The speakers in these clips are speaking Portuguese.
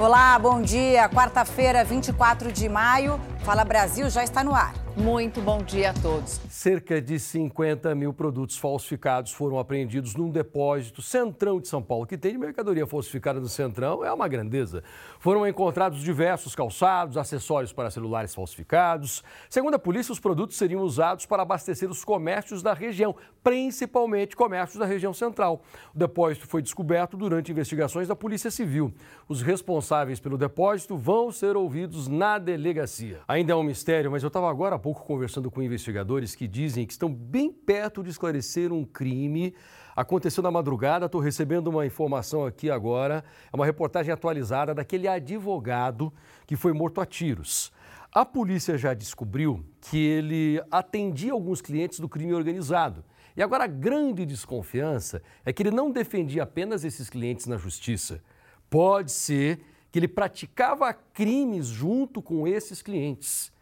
Olá, bom dia. Quarta-feira, 24 de maio. Fala Brasil já está no ar. Muito bom dia a todos. Cerca de 50 mil produtos falsificados foram apreendidos num depósito Centrão de São Paulo. que tem de mercadoria falsificada no Centrão é uma grandeza. Foram encontrados diversos calçados, acessórios para celulares falsificados. Segundo a polícia, os produtos seriam usados para abastecer os comércios da região, principalmente comércios da região central. O depósito foi descoberto durante investigações da Polícia Civil. Os responsáveis pelo depósito vão ser ouvidos na delegacia. Ainda é um mistério, mas eu estava agora há pouco conversando com investigadores que dizem que estão bem perto de esclarecer um crime. Aconteceu na madrugada, estou recebendo uma informação aqui agora. É uma reportagem atualizada daquele advogado que foi morto a tiros. A polícia já descobriu que ele atendia alguns clientes do crime organizado. E agora a grande desconfiança é que ele não defendia apenas esses clientes na justiça. Pode ser que ele praticava crimes junto com esses clientes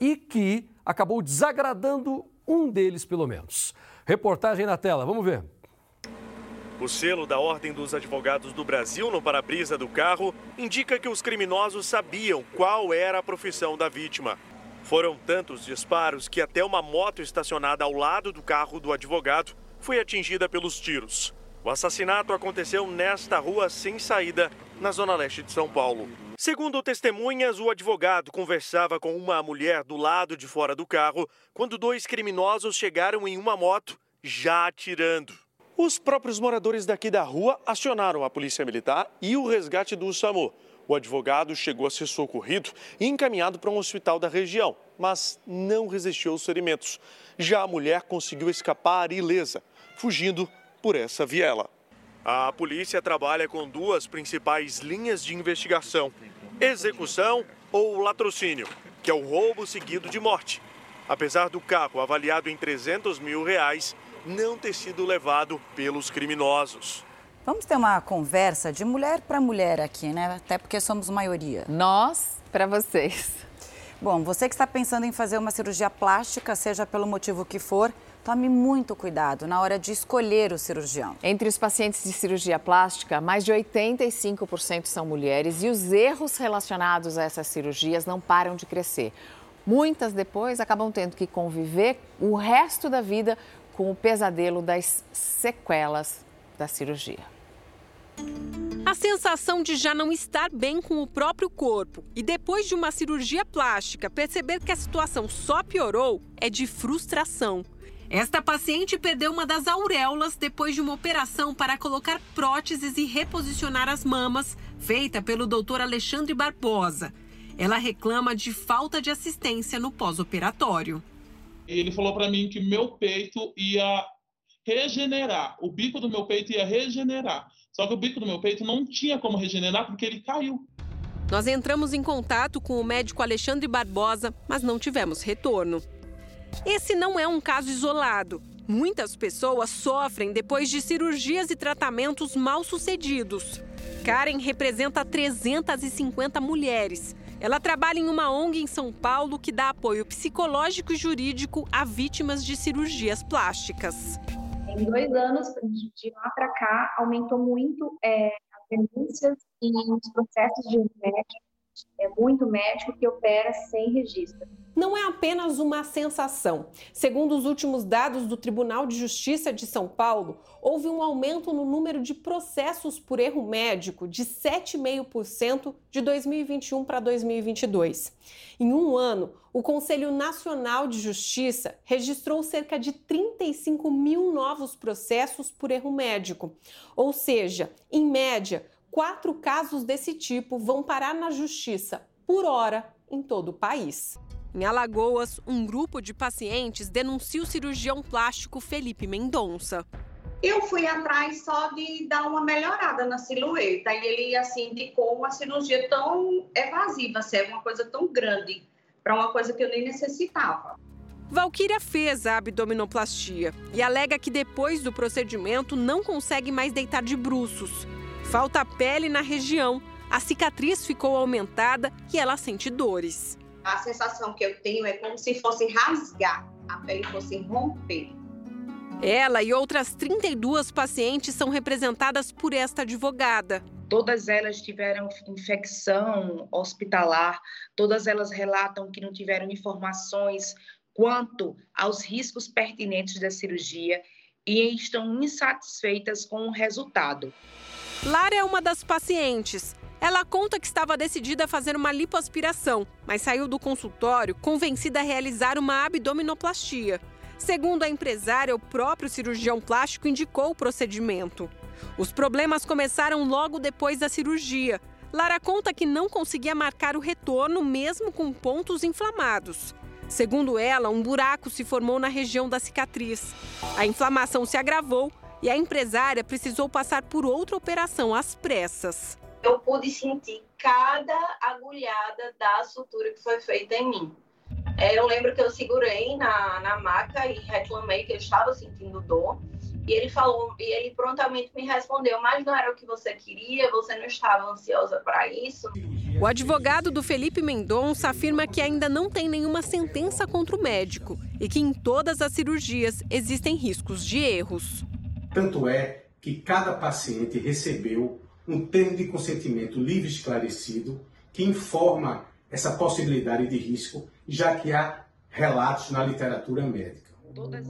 e que acabou desagradando um deles, pelo menos. Reportagem na tela, vamos ver. O selo da Ordem dos Advogados do Brasil no para-brisa do carro indica que os criminosos sabiam qual era a profissão da vítima. Foram tantos disparos que até uma moto estacionada ao lado do carro do advogado foi atingida pelos tiros. O assassinato aconteceu nesta rua sem saída, na zona leste de São Paulo. Segundo testemunhas, o advogado conversava com uma mulher do lado de fora do carro quando dois criminosos chegaram em uma moto, já atirando. Os próprios moradores daqui da rua acionaram a polícia militar e o resgate do SAMU. O advogado chegou a ser socorrido e encaminhado para um hospital da região, mas não resistiu aos ferimentos. Já a mulher conseguiu escapar ilesa, fugindo por essa viela. A polícia trabalha com duas principais linhas de investigação: execução ou latrocínio, que é o roubo seguido de morte. Apesar do carro avaliado em 300 mil reais não ter sido levado pelos criminosos. Vamos ter uma conversa de mulher para mulher aqui, né? Até porque somos maioria. Nós para vocês. Bom, você que está pensando em fazer uma cirurgia plástica, seja pelo motivo que for, Tome muito cuidado na hora de escolher o cirurgião. Entre os pacientes de cirurgia plástica, mais de 85% são mulheres e os erros relacionados a essas cirurgias não param de crescer. Muitas depois acabam tendo que conviver o resto da vida com o pesadelo das sequelas da cirurgia. A sensação de já não estar bem com o próprio corpo e depois de uma cirurgia plástica perceber que a situação só piorou é de frustração. Esta paciente perdeu uma das auréolas depois de uma operação para colocar próteses e reposicionar as mamas, feita pelo Dr. Alexandre Barbosa. Ela reclama de falta de assistência no pós-operatório. Ele falou para mim que meu peito ia regenerar, o bico do meu peito ia regenerar. Só que o bico do meu peito não tinha como regenerar porque ele caiu. Nós entramos em contato com o médico Alexandre Barbosa, mas não tivemos retorno. Esse não é um caso isolado. Muitas pessoas sofrem depois de cirurgias e tratamentos mal sucedidos. Karen representa 350 mulheres. Ela trabalha em uma ONG em São Paulo que dá apoio psicológico e jurídico a vítimas de cirurgias plásticas. Em dois anos, de lá para cá, aumentou muito é, as denúncias e os processos de médico. É muito médico que opera sem registro não é apenas uma sensação. Segundo os últimos dados do Tribunal de Justiça de São Paulo, houve um aumento no número de processos por erro médico de 7,5% de 2021 para 2022. Em um ano, o Conselho Nacional de Justiça registrou cerca de 35 mil novos processos por erro médico. Ou seja, em média, quatro casos desse tipo vão parar na justiça por hora em todo o país. Em Alagoas, um grupo de pacientes denuncia o cirurgião plástico Felipe Mendonça. Eu fui atrás só de dar uma melhorada na silhueta e ele assim indicou uma cirurgia tão evasiva, assim, uma coisa tão grande para uma coisa que eu nem necessitava. Valquíria fez a abdominoplastia e alega que depois do procedimento não consegue mais deitar de bruços. Falta pele na região, a cicatriz ficou aumentada e ela sente dores a sensação que eu tenho é como se fosse rasgar, a pele fosse romper. Ela e outras 32 pacientes são representadas por esta advogada. Todas elas tiveram infecção hospitalar, todas elas relatam que não tiveram informações quanto aos riscos pertinentes da cirurgia e estão insatisfeitas com o resultado. Lara é uma das pacientes. Ela conta que estava decidida a fazer uma lipoaspiração, mas saiu do consultório convencida a realizar uma abdominoplastia. Segundo a empresária, o próprio cirurgião plástico indicou o procedimento. Os problemas começaram logo depois da cirurgia. Lara conta que não conseguia marcar o retorno mesmo com pontos inflamados. Segundo ela, um buraco se formou na região da cicatriz. A inflamação se agravou e a empresária precisou passar por outra operação às pressas. Eu pude sentir cada agulhada da sutura que foi feita em mim. É, eu lembro que eu segurei na, na maca e reclamei que eu estava sentindo dor. E ele falou, e ele prontamente me respondeu: Mas não era o que você queria, você não estava ansiosa para isso. O advogado do Felipe Mendonça afirma que ainda não tem nenhuma sentença contra o médico e que em todas as cirurgias existem riscos de erros. Tanto é que cada paciente recebeu um termo de consentimento livre e esclarecido que informa essa possibilidade de risco, já que há relatos na literatura médica.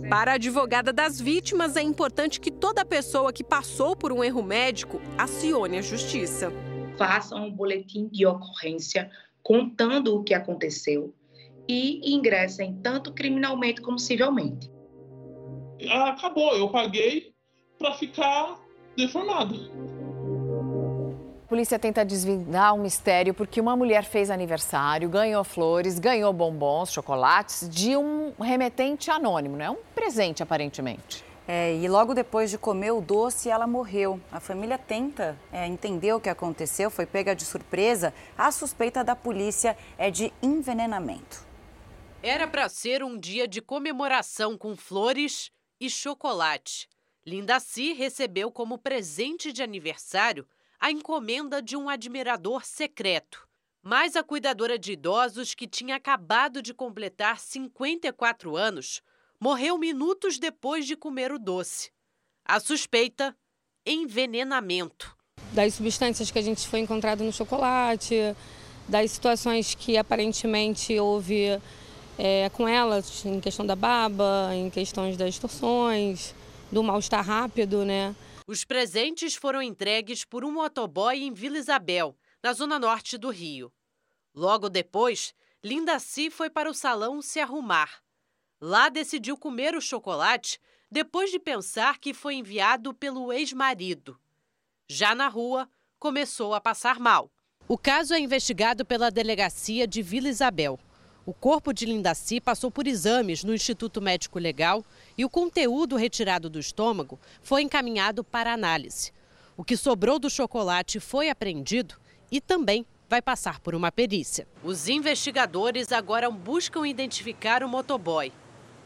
Para a advogada das vítimas, é importante que toda pessoa que passou por um erro médico acione a justiça. Façam um boletim de ocorrência contando o que aconteceu e ingressem tanto criminalmente como civilmente. Acabou, eu paguei para ficar deformado. A polícia tenta desvendar um mistério porque uma mulher fez aniversário, ganhou flores, ganhou bombons, chocolates de um remetente anônimo, né? Um presente, aparentemente. É, e logo depois de comer o doce, ela morreu. A família tenta é, entender o que aconteceu, foi pega de surpresa. A suspeita da polícia é de envenenamento. Era para ser um dia de comemoração com flores e chocolate. Linda Si recebeu como presente de aniversário a encomenda de um admirador secreto. Mas a cuidadora de idosos, que tinha acabado de completar 54 anos, morreu minutos depois de comer o doce. A suspeita: envenenamento. Das substâncias que a gente foi encontrado no chocolate, das situações que aparentemente houve é, com ela, em questão da baba, em questões das torções, do mal-estar rápido, né? Os presentes foram entregues por um motoboy em Vila Isabel, na zona norte do Rio. Logo depois, Linda Si foi para o salão se arrumar. Lá decidiu comer o chocolate depois de pensar que foi enviado pelo ex-marido. Já na rua, começou a passar mal. O caso é investigado pela delegacia de Vila Isabel. O corpo de Lindaci passou por exames no Instituto Médico Legal e o conteúdo retirado do estômago foi encaminhado para análise. O que sobrou do chocolate foi apreendido e também vai passar por uma perícia. Os investigadores agora buscam identificar o motoboy.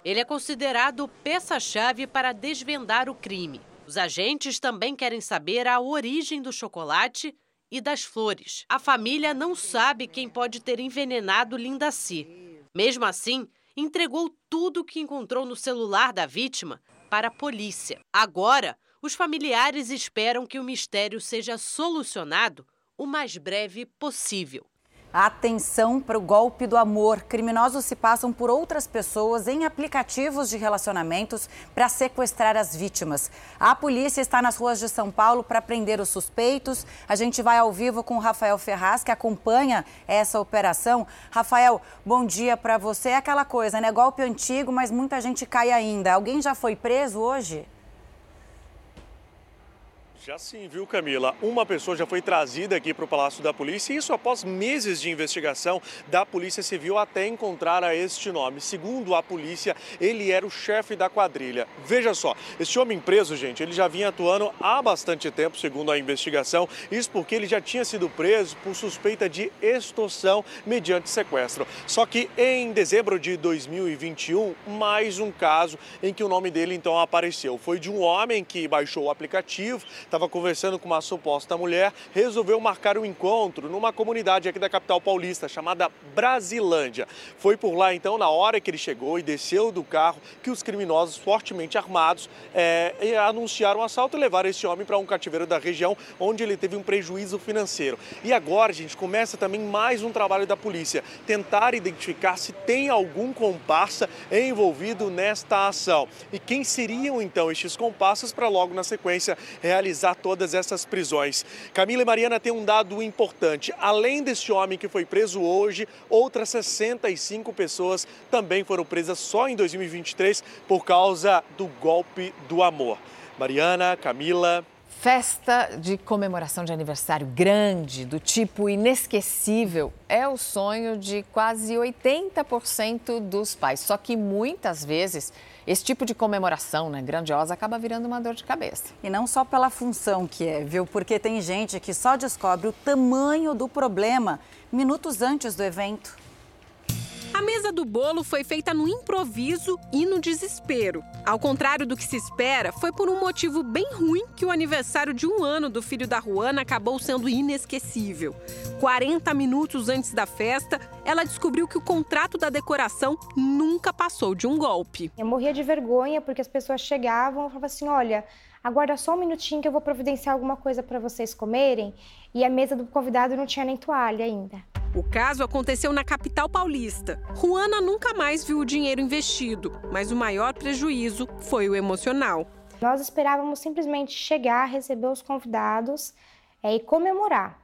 Ele é considerado peça-chave para desvendar o crime. Os agentes também querem saber a origem do chocolate e das flores. A família não sabe quem pode ter envenenado Lindaci. Mesmo assim, entregou tudo o que encontrou no celular da vítima para a polícia. Agora, os familiares esperam que o mistério seja solucionado o mais breve possível. Atenção para o golpe do amor. Criminosos se passam por outras pessoas em aplicativos de relacionamentos para sequestrar as vítimas. A polícia está nas ruas de São Paulo para prender os suspeitos. A gente vai ao vivo com o Rafael Ferraz, que acompanha essa operação. Rafael, bom dia para você. É aquela coisa, né? Golpe antigo, mas muita gente cai ainda. Alguém já foi preso hoje? Já sim, viu, Camila? Uma pessoa já foi trazida aqui para o Palácio da Polícia, isso após meses de investigação da Polícia Civil até encontrar a este nome. Segundo a polícia, ele era o chefe da quadrilha. Veja só, este homem preso, gente, ele já vinha atuando há bastante tempo, segundo a investigação. Isso porque ele já tinha sido preso por suspeita de extorsão mediante sequestro. Só que em dezembro de 2021, mais um caso em que o nome dele então apareceu. Foi de um homem que baixou o aplicativo estava conversando com uma suposta mulher, resolveu marcar um encontro numa comunidade aqui da capital paulista chamada Brasilândia. Foi por lá então, na hora que ele chegou e desceu do carro, que os criminosos fortemente armados é, anunciaram o assalto e levaram esse homem para um cativeiro da região, onde ele teve um prejuízo financeiro. E agora, gente, começa também mais um trabalho da polícia, tentar identificar se tem algum comparsa envolvido nesta ação. E quem seriam então estes comparsas para logo na sequência realizar todas essas prisões. Camila e Mariana tem um dado importante. Além deste homem que foi preso hoje, outras 65 pessoas também foram presas só em 2023 por causa do golpe do amor. Mariana, Camila, Festa de comemoração de aniversário grande, do tipo inesquecível, é o sonho de quase 80% dos pais. Só que muitas vezes esse tipo de comemoração, né, grandiosa, acaba virando uma dor de cabeça. E não só pela função que é, viu? Porque tem gente que só descobre o tamanho do problema minutos antes do evento. A mesa do bolo foi feita no improviso e no desespero. Ao contrário do que se espera, foi por um motivo bem ruim que o aniversário de um ano do filho da Juana acabou sendo inesquecível. 40 minutos antes da festa, ela descobriu que o contrato da decoração nunca passou de um golpe. Eu morria de vergonha porque as pessoas chegavam e falavam assim: olha, aguarda só um minutinho que eu vou providenciar alguma coisa para vocês comerem. E a mesa do convidado não tinha nem toalha ainda. O caso aconteceu na capital paulista. Juana nunca mais viu o dinheiro investido, mas o maior prejuízo foi o emocional. Nós esperávamos simplesmente chegar, receber os convidados é, e comemorar.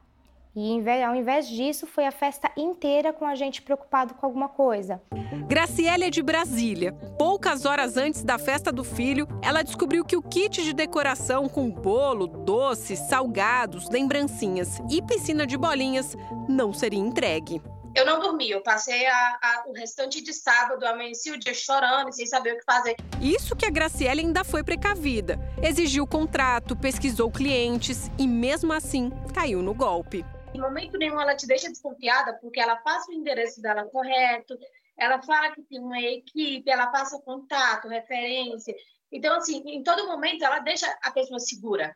E ao invés disso, foi a festa inteira com a gente preocupado com alguma coisa. Graciela é de Brasília. Poucas horas antes da festa do filho, ela descobriu que o kit de decoração com bolo, doces, salgados, lembrancinhas e piscina de bolinhas não seria entregue. Eu não dormi, eu passei a, a, o restante de sábado, amanheci o dia chorando, sem saber o que fazer. Isso que a Graciela ainda foi precavida. Exigiu o contrato, pesquisou clientes e, mesmo assim, caiu no golpe. Em momento nenhum ela te deixa desconfiada, porque ela passa o endereço dela correto, ela fala que tem uma equipe, ela passa contato, referência. Então, assim, em todo momento ela deixa a pessoa segura.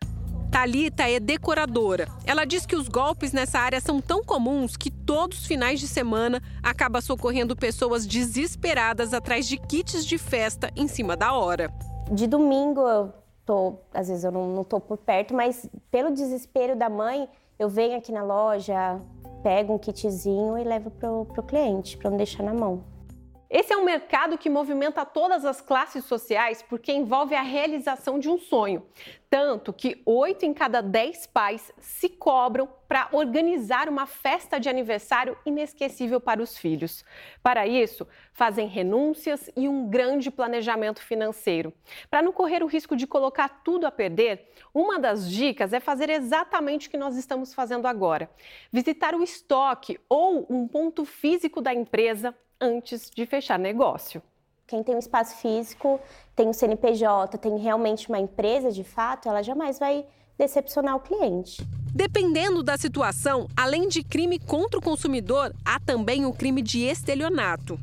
Talita é decoradora. Ela diz que os golpes nessa área são tão comuns que todos os finais de semana acaba socorrendo pessoas desesperadas atrás de kits de festa em cima da hora. De domingo eu tô, às vezes eu não, não tô por perto, mas pelo desespero da mãe, eu venho aqui na loja, pego um kitzinho e levo pro, pro cliente, para não deixar na mão. Esse é um mercado que movimenta todas as classes sociais porque envolve a realização de um sonho. Tanto que oito em cada dez pais se cobram para organizar uma festa de aniversário inesquecível para os filhos. Para isso, fazem renúncias e um grande planejamento financeiro. Para não correr o risco de colocar tudo a perder, uma das dicas é fazer exatamente o que nós estamos fazendo agora: visitar o estoque ou um ponto físico da empresa antes de fechar negócio. Quem tem um espaço físico, tem um CNPJ, tem realmente uma empresa de fato, ela jamais vai decepcionar o cliente. Dependendo da situação, além de crime contra o consumidor, há também o crime de estelionato.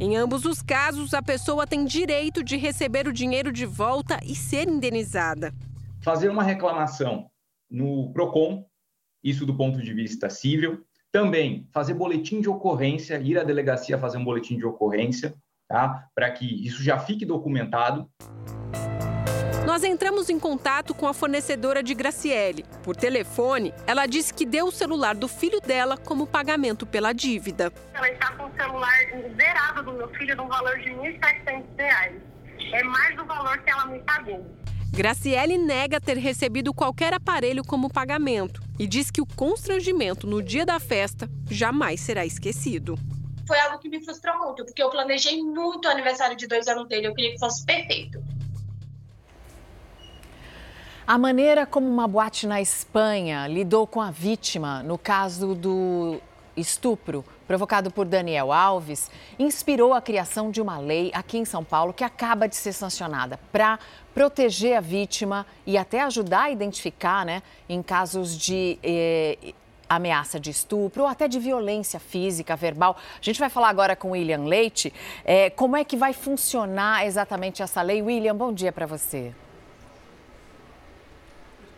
Em ambos os casos, a pessoa tem direito de receber o dinheiro de volta e ser indenizada. Fazer uma reclamação no PROCON, isso do ponto de vista civil, também fazer boletim de ocorrência, ir à delegacia fazer um boletim de ocorrência, tá? Para que isso já fique documentado. Nós entramos em contato com a fornecedora de Graciele. Por telefone, ela disse que deu o celular do filho dela como pagamento pela dívida. Ela está com o celular zerado do meu filho no valor de R$ 1.700. É mais do valor que ela me pagou. Graciele nega ter recebido qualquer aparelho como pagamento e diz que o constrangimento no dia da festa jamais será esquecido. Foi algo que me frustrou muito, porque eu planejei muito o aniversário de dois anos dele, eu queria que fosse perfeito. A maneira como uma boate na Espanha lidou com a vítima no caso do estupro provocado por Daniel Alves inspirou a criação de uma lei aqui em São Paulo que acaba de ser sancionada para proteger a vítima e até ajudar a identificar, né, em casos de eh, ameaça de estupro ou até de violência física, verbal. A gente vai falar agora com o William Leite. Eh, como é que vai funcionar exatamente essa lei? William, bom dia para você.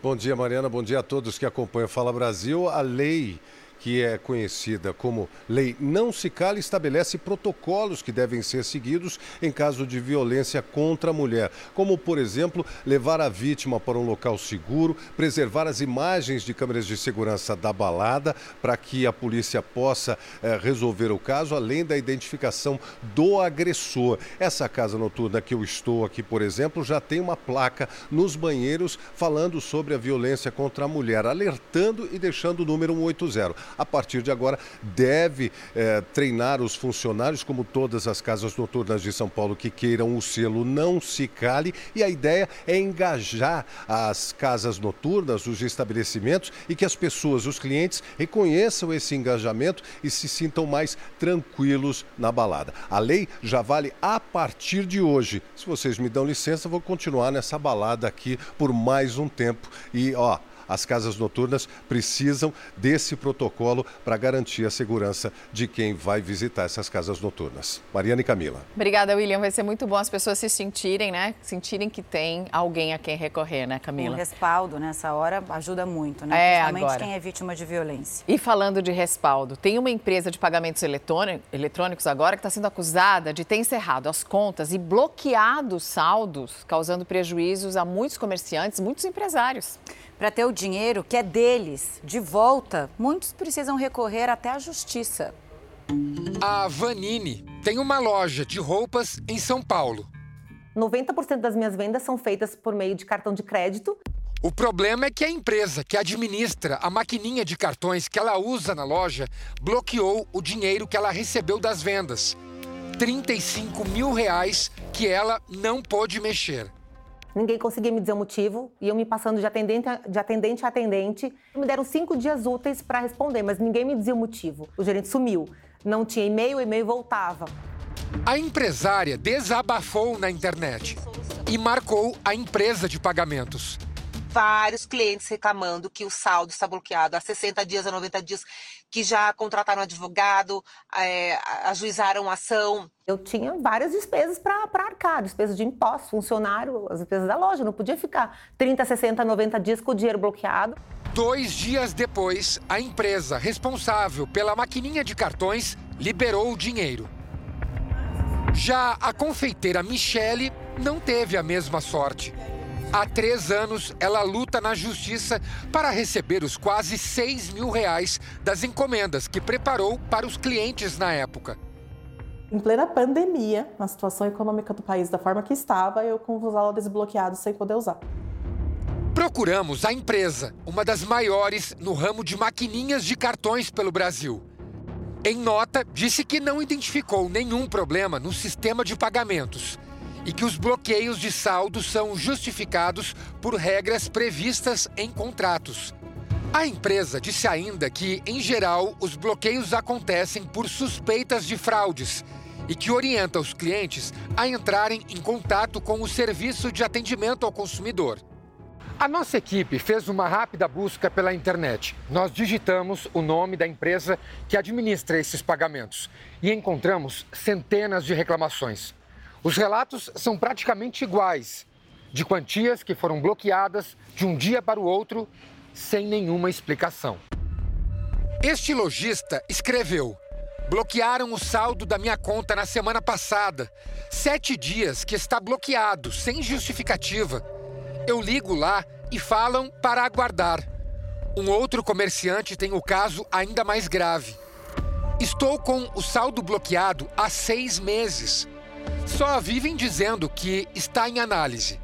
Bom dia, Mariana. Bom dia a todos que acompanham Fala Brasil. A lei que é conhecida como Lei Não Se Cala, estabelece protocolos que devem ser seguidos em caso de violência contra a mulher, como, por exemplo, levar a vítima para um local seguro, preservar as imagens de câmeras de segurança da balada para que a polícia possa eh, resolver o caso, além da identificação do agressor. Essa casa noturna que eu estou aqui, por exemplo, já tem uma placa nos banheiros falando sobre a violência contra a mulher, alertando e deixando o número 180 a partir de agora, deve é, treinar os funcionários, como todas as casas noturnas de São Paulo que queiram o selo Não Se Cale. E a ideia é engajar as casas noturnas, os estabelecimentos e que as pessoas, os clientes, reconheçam esse engajamento e se sintam mais tranquilos na balada. A lei já vale a partir de hoje. Se vocês me dão licença, vou continuar nessa balada aqui por mais um tempo. E, ó, as casas noturnas precisam desse protocolo para garantir a segurança de quem vai visitar essas casas noturnas. Mariana e Camila. Obrigada, William. Vai ser muito bom as pessoas se sentirem, né? Sentirem que tem alguém a quem recorrer, né, Camila? O respaldo nessa hora ajuda muito, né? É, Principalmente agora. quem é vítima de violência. E falando de respaldo, tem uma empresa de pagamentos eletrônicos agora que está sendo acusada de ter encerrado as contas e bloqueado saldos, causando prejuízos a muitos comerciantes, muitos empresários. Para ter o dinheiro que é deles de volta, muitos precisam recorrer até à justiça. A Vanini tem uma loja de roupas em São Paulo. 90% das minhas vendas são feitas por meio de cartão de crédito. O problema é que a empresa que administra a maquininha de cartões que ela usa na loja bloqueou o dinheiro que ela recebeu das vendas. 35 mil reais que ela não pôde mexer. Ninguém conseguia me dizer o motivo eu me passando de atendente a, de atendente, a atendente. Me deram cinco dias úteis para responder, mas ninguém me dizia o motivo. O gerente sumiu. Não tinha e-mail, o e-mail voltava. A empresária desabafou na internet e marcou a empresa de pagamentos vários clientes reclamando que o saldo está bloqueado há 60 dias, a 90 dias, que já contrataram advogado, é, ajuizaram ação. Eu tinha várias despesas para arcar, despesas de impostos, funcionário, as despesas da loja. Não podia ficar 30, 60, 90 dias com o dinheiro bloqueado. Dois dias depois, a empresa responsável pela maquininha de cartões liberou o dinheiro. Já a confeiteira Michele não teve a mesma sorte. Há três anos, ela luta na justiça para receber os quase 6 mil reais das encomendas que preparou para os clientes na época. Em plena pandemia, na situação econômica do país da forma que estava, eu com os aulas desbloqueados sem poder usar. Procuramos a empresa, uma das maiores no ramo de maquininhas de cartões pelo Brasil. Em nota, disse que não identificou nenhum problema no sistema de pagamentos e que os bloqueios de saldo são justificados por regras previstas em contratos. A empresa disse ainda que, em geral, os bloqueios acontecem por suspeitas de fraudes e que orienta os clientes a entrarem em contato com o serviço de atendimento ao consumidor. A nossa equipe fez uma rápida busca pela internet. Nós digitamos o nome da empresa que administra esses pagamentos e encontramos centenas de reclamações. Os relatos são praticamente iguais, de quantias que foram bloqueadas de um dia para o outro sem nenhuma explicação. Este lojista escreveu: Bloquearam o saldo da minha conta na semana passada. Sete dias que está bloqueado, sem justificativa. Eu ligo lá e falam para aguardar. Um outro comerciante tem o caso ainda mais grave. Estou com o saldo bloqueado há seis meses. Só vivem dizendo que está em análise.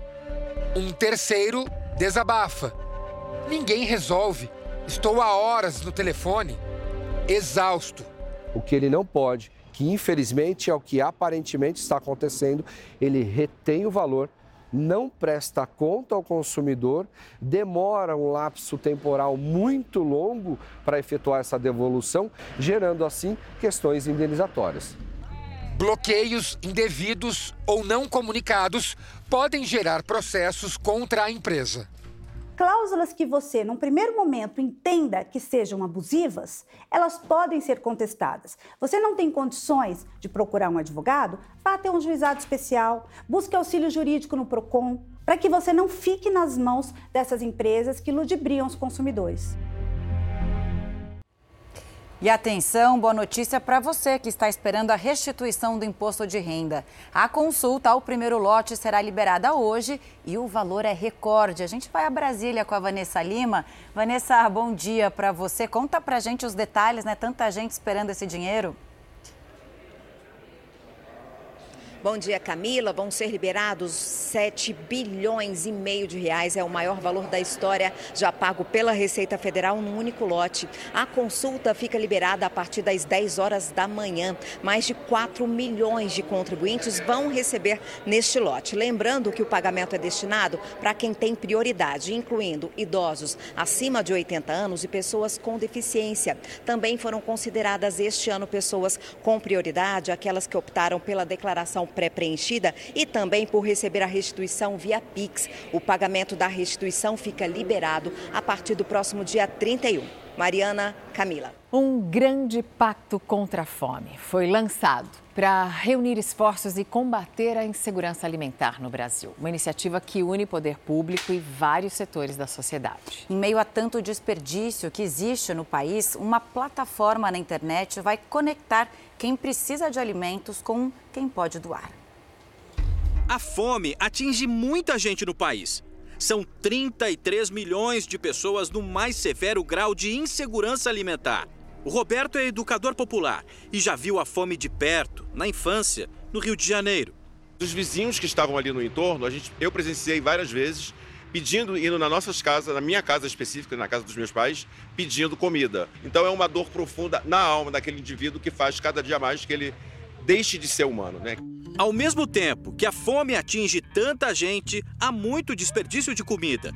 Um terceiro desabafa. Ninguém resolve. Estou há horas no telefone, exausto. O que ele não pode, que infelizmente é o que aparentemente está acontecendo, ele retém o valor, não presta conta ao consumidor, demora um lapso temporal muito longo para efetuar essa devolução, gerando assim questões indenizatórias. Bloqueios indevidos ou não comunicados podem gerar processos contra a empresa. Cláusulas que você, num primeiro momento, entenda que sejam abusivas, elas podem ser contestadas. Você não tem condições de procurar um advogado? Vá até um juizado especial, busque auxílio jurídico no PROCON, para que você não fique nas mãos dessas empresas que ludibriam os consumidores. E atenção, boa notícia para você que está esperando a restituição do imposto de renda. A consulta ao primeiro lote será liberada hoje e o valor é recorde. A gente vai a Brasília com a Vanessa Lima. Vanessa, bom dia para você. Conta para gente os detalhes, né? Tanta gente esperando esse dinheiro. Bom dia, Camila. Vão ser liberados 7 bilhões e meio de reais. É o maior valor da história já pago pela Receita Federal num único lote. A consulta fica liberada a partir das 10 horas da manhã. Mais de 4 milhões de contribuintes vão receber neste lote. Lembrando que o pagamento é destinado para quem tem prioridade, incluindo idosos acima de 80 anos e pessoas com deficiência. Também foram consideradas este ano pessoas com prioridade, aquelas que optaram pela declaração pré-preenchida e também por receber a restituição via Pix. O pagamento da restituição fica liberado a partir do próximo dia 31. Mariana Camila. Um grande pacto contra a fome foi lançado para reunir esforços e combater a insegurança alimentar no Brasil. Uma iniciativa que une poder público e vários setores da sociedade. Em meio a tanto desperdício que existe no país, uma plataforma na internet vai conectar quem precisa de alimentos com quem pode doar. A fome atinge muita gente no país. São 33 milhões de pessoas no mais severo grau de insegurança alimentar. O Roberto é educador popular e já viu a fome de perto, na infância, no Rio de Janeiro. Os vizinhos que estavam ali no entorno, a gente, eu presenciei várias vezes pedindo, indo nas nossas casas, na minha casa específica, na casa dos meus pais, pedindo comida. Então é uma dor profunda na alma daquele indivíduo que faz cada dia mais que ele deixe de ser humano, né? Ao mesmo tempo que a fome atinge tanta gente, há muito desperdício de comida.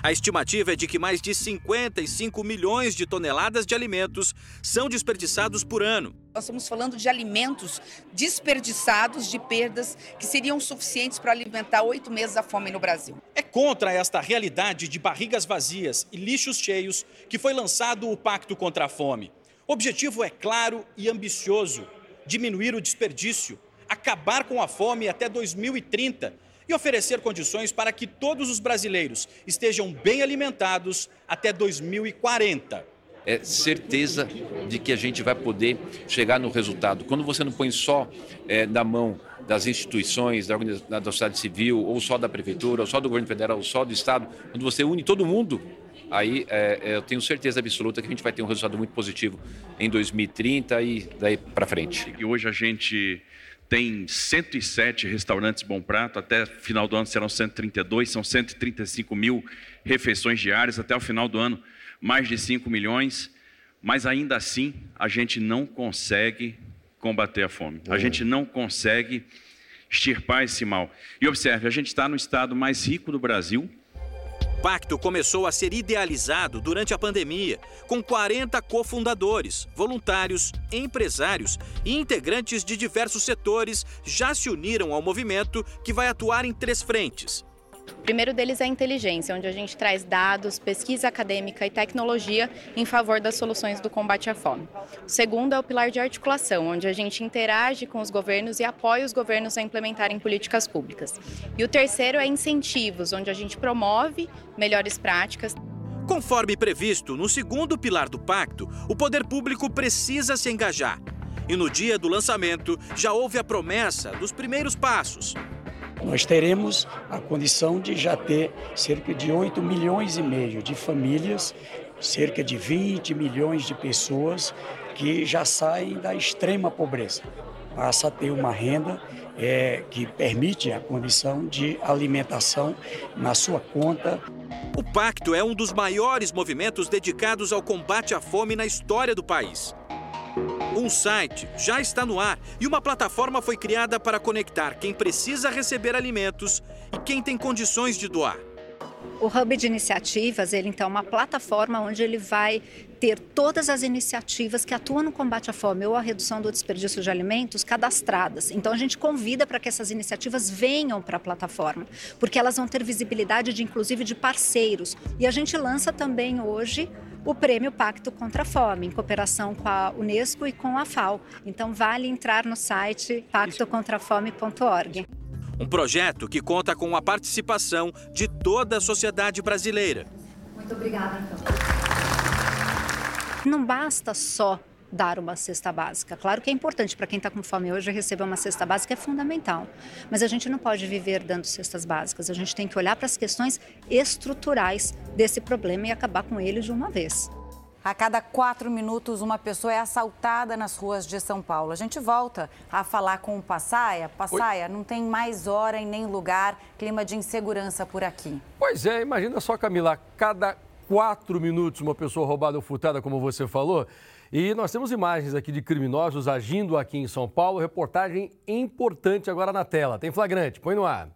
A estimativa é de que mais de 55 milhões de toneladas de alimentos são desperdiçados por ano. Nós estamos falando de alimentos desperdiçados, de perdas que seriam suficientes para alimentar oito meses a fome no Brasil. É contra esta realidade de barrigas vazias e lixos cheios que foi lançado o Pacto contra a Fome. O objetivo é claro e ambicioso: diminuir o desperdício, acabar com a fome até 2030 e oferecer condições para que todos os brasileiros estejam bem alimentados até 2040 é certeza de que a gente vai poder chegar no resultado. Quando você não põe só é, na mão das instituições, da, da sociedade civil, ou só da prefeitura, ou só do governo federal, ou só do Estado, quando você une todo mundo, aí é, é eu tenho certeza absoluta que a gente vai ter um resultado muito positivo em 2030 e daí para frente. E hoje a gente tem 107 restaurantes Bom Prato, até final do ano serão 132, são 135 mil refeições diárias, até o final do ano mais de 5 milhões, mas ainda assim a gente não consegue combater a fome, a gente não consegue extirpar esse mal. E observe, a gente está no estado mais rico do Brasil, pacto começou a ser idealizado durante a pandemia, com 40 cofundadores, voluntários, empresários e integrantes de diversos setores já se uniram ao movimento que vai atuar em três frentes: o primeiro deles é a inteligência, onde a gente traz dados, pesquisa acadêmica e tecnologia em favor das soluções do combate à fome. O segundo é o pilar de articulação, onde a gente interage com os governos e apoia os governos a implementarem políticas públicas. E o terceiro é incentivos, onde a gente promove melhores práticas. Conforme previsto no segundo pilar do pacto, o poder público precisa se engajar. E no dia do lançamento já houve a promessa dos primeiros passos nós teremos a condição de já ter cerca de 8 milhões e meio de famílias, cerca de 20 milhões de pessoas que já saem da extrema pobreza. Passa a ter uma renda é, que permite a condição de alimentação na sua conta. O Pacto é um dos maiores movimentos dedicados ao combate à fome na história do país. Um site já está no ar e uma plataforma foi criada para conectar quem precisa receber alimentos e quem tem condições de doar. O Hub de Iniciativas, ele então é uma plataforma onde ele vai ter todas as iniciativas que atuam no combate à fome ou à redução do desperdício de alimentos cadastradas. Então a gente convida para que essas iniciativas venham para a plataforma, porque elas vão ter visibilidade de inclusive de parceiros. E a gente lança também hoje o Prêmio Pacto contra a Fome, em cooperação com a Unesco e com a FAO. Então, vale entrar no site pactocontrafome.org. Um projeto que conta com a participação de toda a sociedade brasileira. Muito obrigada, então. Não basta só dar uma cesta básica. Claro que é importante para quem está com fome hoje receber uma cesta básica é fundamental, mas a gente não pode viver dando cestas básicas. A gente tem que olhar para as questões estruturais desse problema e acabar com ele de uma vez. A cada quatro minutos, uma pessoa é assaltada nas ruas de São Paulo. A gente volta a falar com o Passaia. Passaia, Oi? não tem mais hora e nem lugar, clima de insegurança por aqui. Pois é, imagina só, Camila, cada quatro minutos uma pessoa roubada ou furtada, como você falou. E nós temos imagens aqui de criminosos agindo aqui em São Paulo. Reportagem importante agora na tela. Tem flagrante, põe no ar.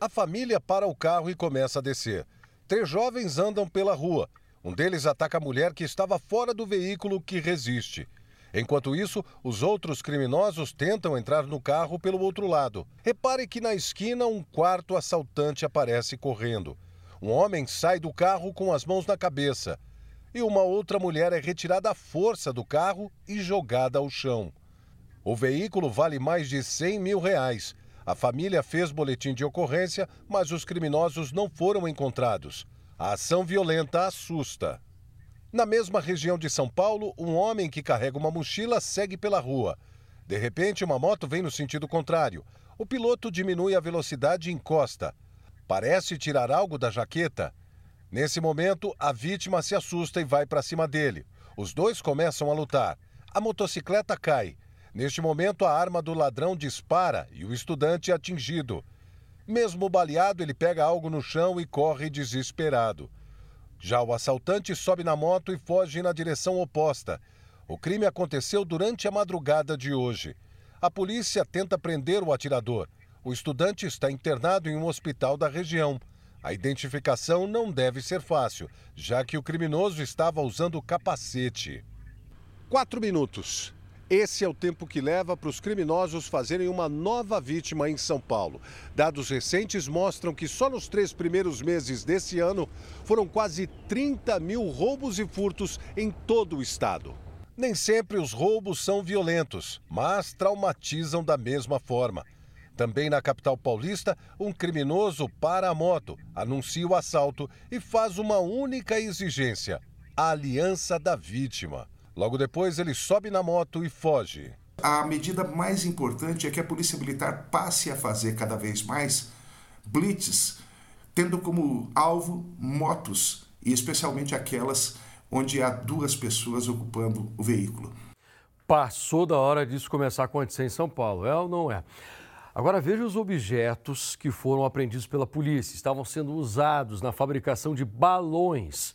A família para o carro e começa a descer. Três jovens andam pela rua. Um deles ataca a mulher que estava fora do veículo que resiste. Enquanto isso, os outros criminosos tentam entrar no carro pelo outro lado. Repare que na esquina um quarto assaltante aparece correndo. Um homem sai do carro com as mãos na cabeça e uma outra mulher é retirada à força do carro e jogada ao chão. O veículo vale mais de 100 mil reais. A família fez boletim de ocorrência, mas os criminosos não foram encontrados. A ação violenta assusta. Na mesma região de São Paulo, um homem que carrega uma mochila segue pela rua. De repente, uma moto vem no sentido contrário. O piloto diminui a velocidade e encosta. Parece tirar algo da jaqueta. Nesse momento, a vítima se assusta e vai para cima dele. Os dois começam a lutar. A motocicleta cai. Neste momento, a arma do ladrão dispara e o estudante é atingido. Mesmo baleado, ele pega algo no chão e corre desesperado. Já o assaltante sobe na moto e foge na direção oposta. O crime aconteceu durante a madrugada de hoje. A polícia tenta prender o atirador. O estudante está internado em um hospital da região. A identificação não deve ser fácil, já que o criminoso estava usando capacete. Quatro minutos. Esse é o tempo que leva para os criminosos fazerem uma nova vítima em São Paulo. Dados recentes mostram que só nos três primeiros meses desse ano foram quase 30 mil roubos e furtos em todo o estado. Nem sempre os roubos são violentos, mas traumatizam da mesma forma. Também na capital paulista, um criminoso para a moto, anuncia o assalto e faz uma única exigência: a aliança da vítima. Logo depois, ele sobe na moto e foge. A medida mais importante é que a Polícia Militar passe a fazer cada vez mais blitz, tendo como alvo motos, e especialmente aquelas onde há duas pessoas ocupando o veículo. Passou da hora disso começar a acontecer em São Paulo, é ou não é? Agora veja os objetos que foram apreendidos pela polícia. Estavam sendo usados na fabricação de balões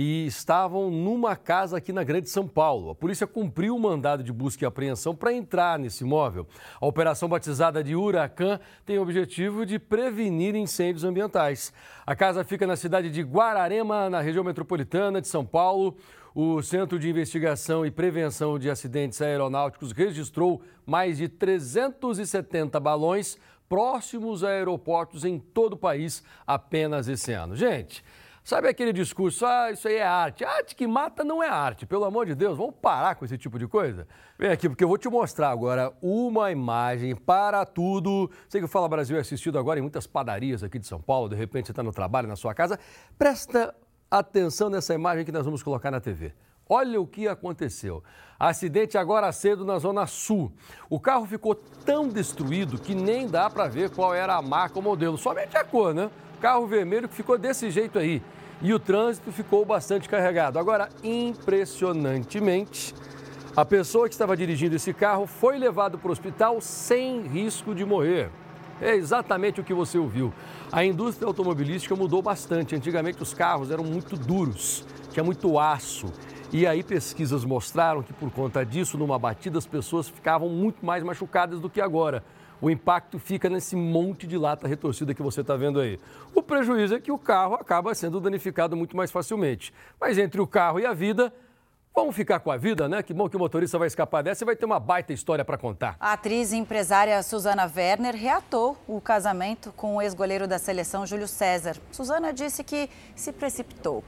e estavam numa casa aqui na Grande São Paulo. A polícia cumpriu o mandado de busca e apreensão para entrar nesse imóvel. A operação batizada de Huracan tem o objetivo de prevenir incêndios ambientais. A casa fica na cidade de Guararema, na região metropolitana de São Paulo. O Centro de Investigação e Prevenção de Acidentes Aeronáuticos registrou mais de 370 balões próximos a aeroportos em todo o país apenas esse ano. Gente, sabe aquele discurso, ah, isso aí é arte. Arte que mata não é arte, pelo amor de Deus, vamos parar com esse tipo de coisa? Vem aqui, porque eu vou te mostrar agora uma imagem para tudo. Sei que o Fala Brasil é assistido agora em muitas padarias aqui de São Paulo, de repente você está no trabalho, na sua casa. Presta atenção nessa imagem que nós vamos colocar na TV. Olha o que aconteceu. Acidente agora cedo na Zona Sul. O carro ficou tão destruído que nem dá para ver qual era a marca ou modelo, somente a cor, né? Carro vermelho que ficou desse jeito aí. E o trânsito ficou bastante carregado. Agora, impressionantemente, a pessoa que estava dirigindo esse carro foi levado para o hospital sem risco de morrer. É exatamente o que você ouviu. A indústria automobilística mudou bastante. Antigamente os carros eram muito duros, tinha muito aço. E aí pesquisas mostraram que por conta disso, numa batida, as pessoas ficavam muito mais machucadas do que agora. O impacto fica nesse monte de lata retorcida que você está vendo aí. O prejuízo é que o carro acaba sendo danificado muito mais facilmente. Mas entre o carro e a vida, Vamos ficar com a vida, né? Que bom que o motorista vai escapar dessa e vai ter uma baita história para contar. A atriz e empresária Suzana Werner reatou o casamento com o ex-goleiro da seleção Júlio César. Suzana disse que se precipitou.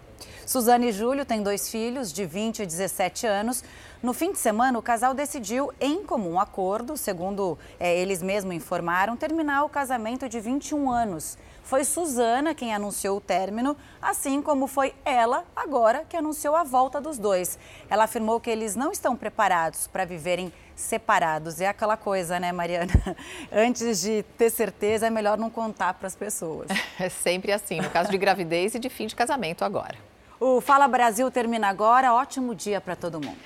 Suzana e Júlio têm dois filhos de 20 e 17 anos. No fim de semana, o casal decidiu, em comum acordo, segundo é, eles mesmos informaram, terminar o casamento de 21 anos. Foi Suzana quem anunciou o término, assim como foi ela agora que anunciou a volta dos dois. Ela afirmou que eles não estão preparados para viverem separados. É aquela coisa, né, Mariana? Antes de ter certeza, é melhor não contar para as pessoas. É sempre assim, no caso de gravidez e de fim de casamento agora. O Fala Brasil termina agora. Ótimo dia para todo mundo.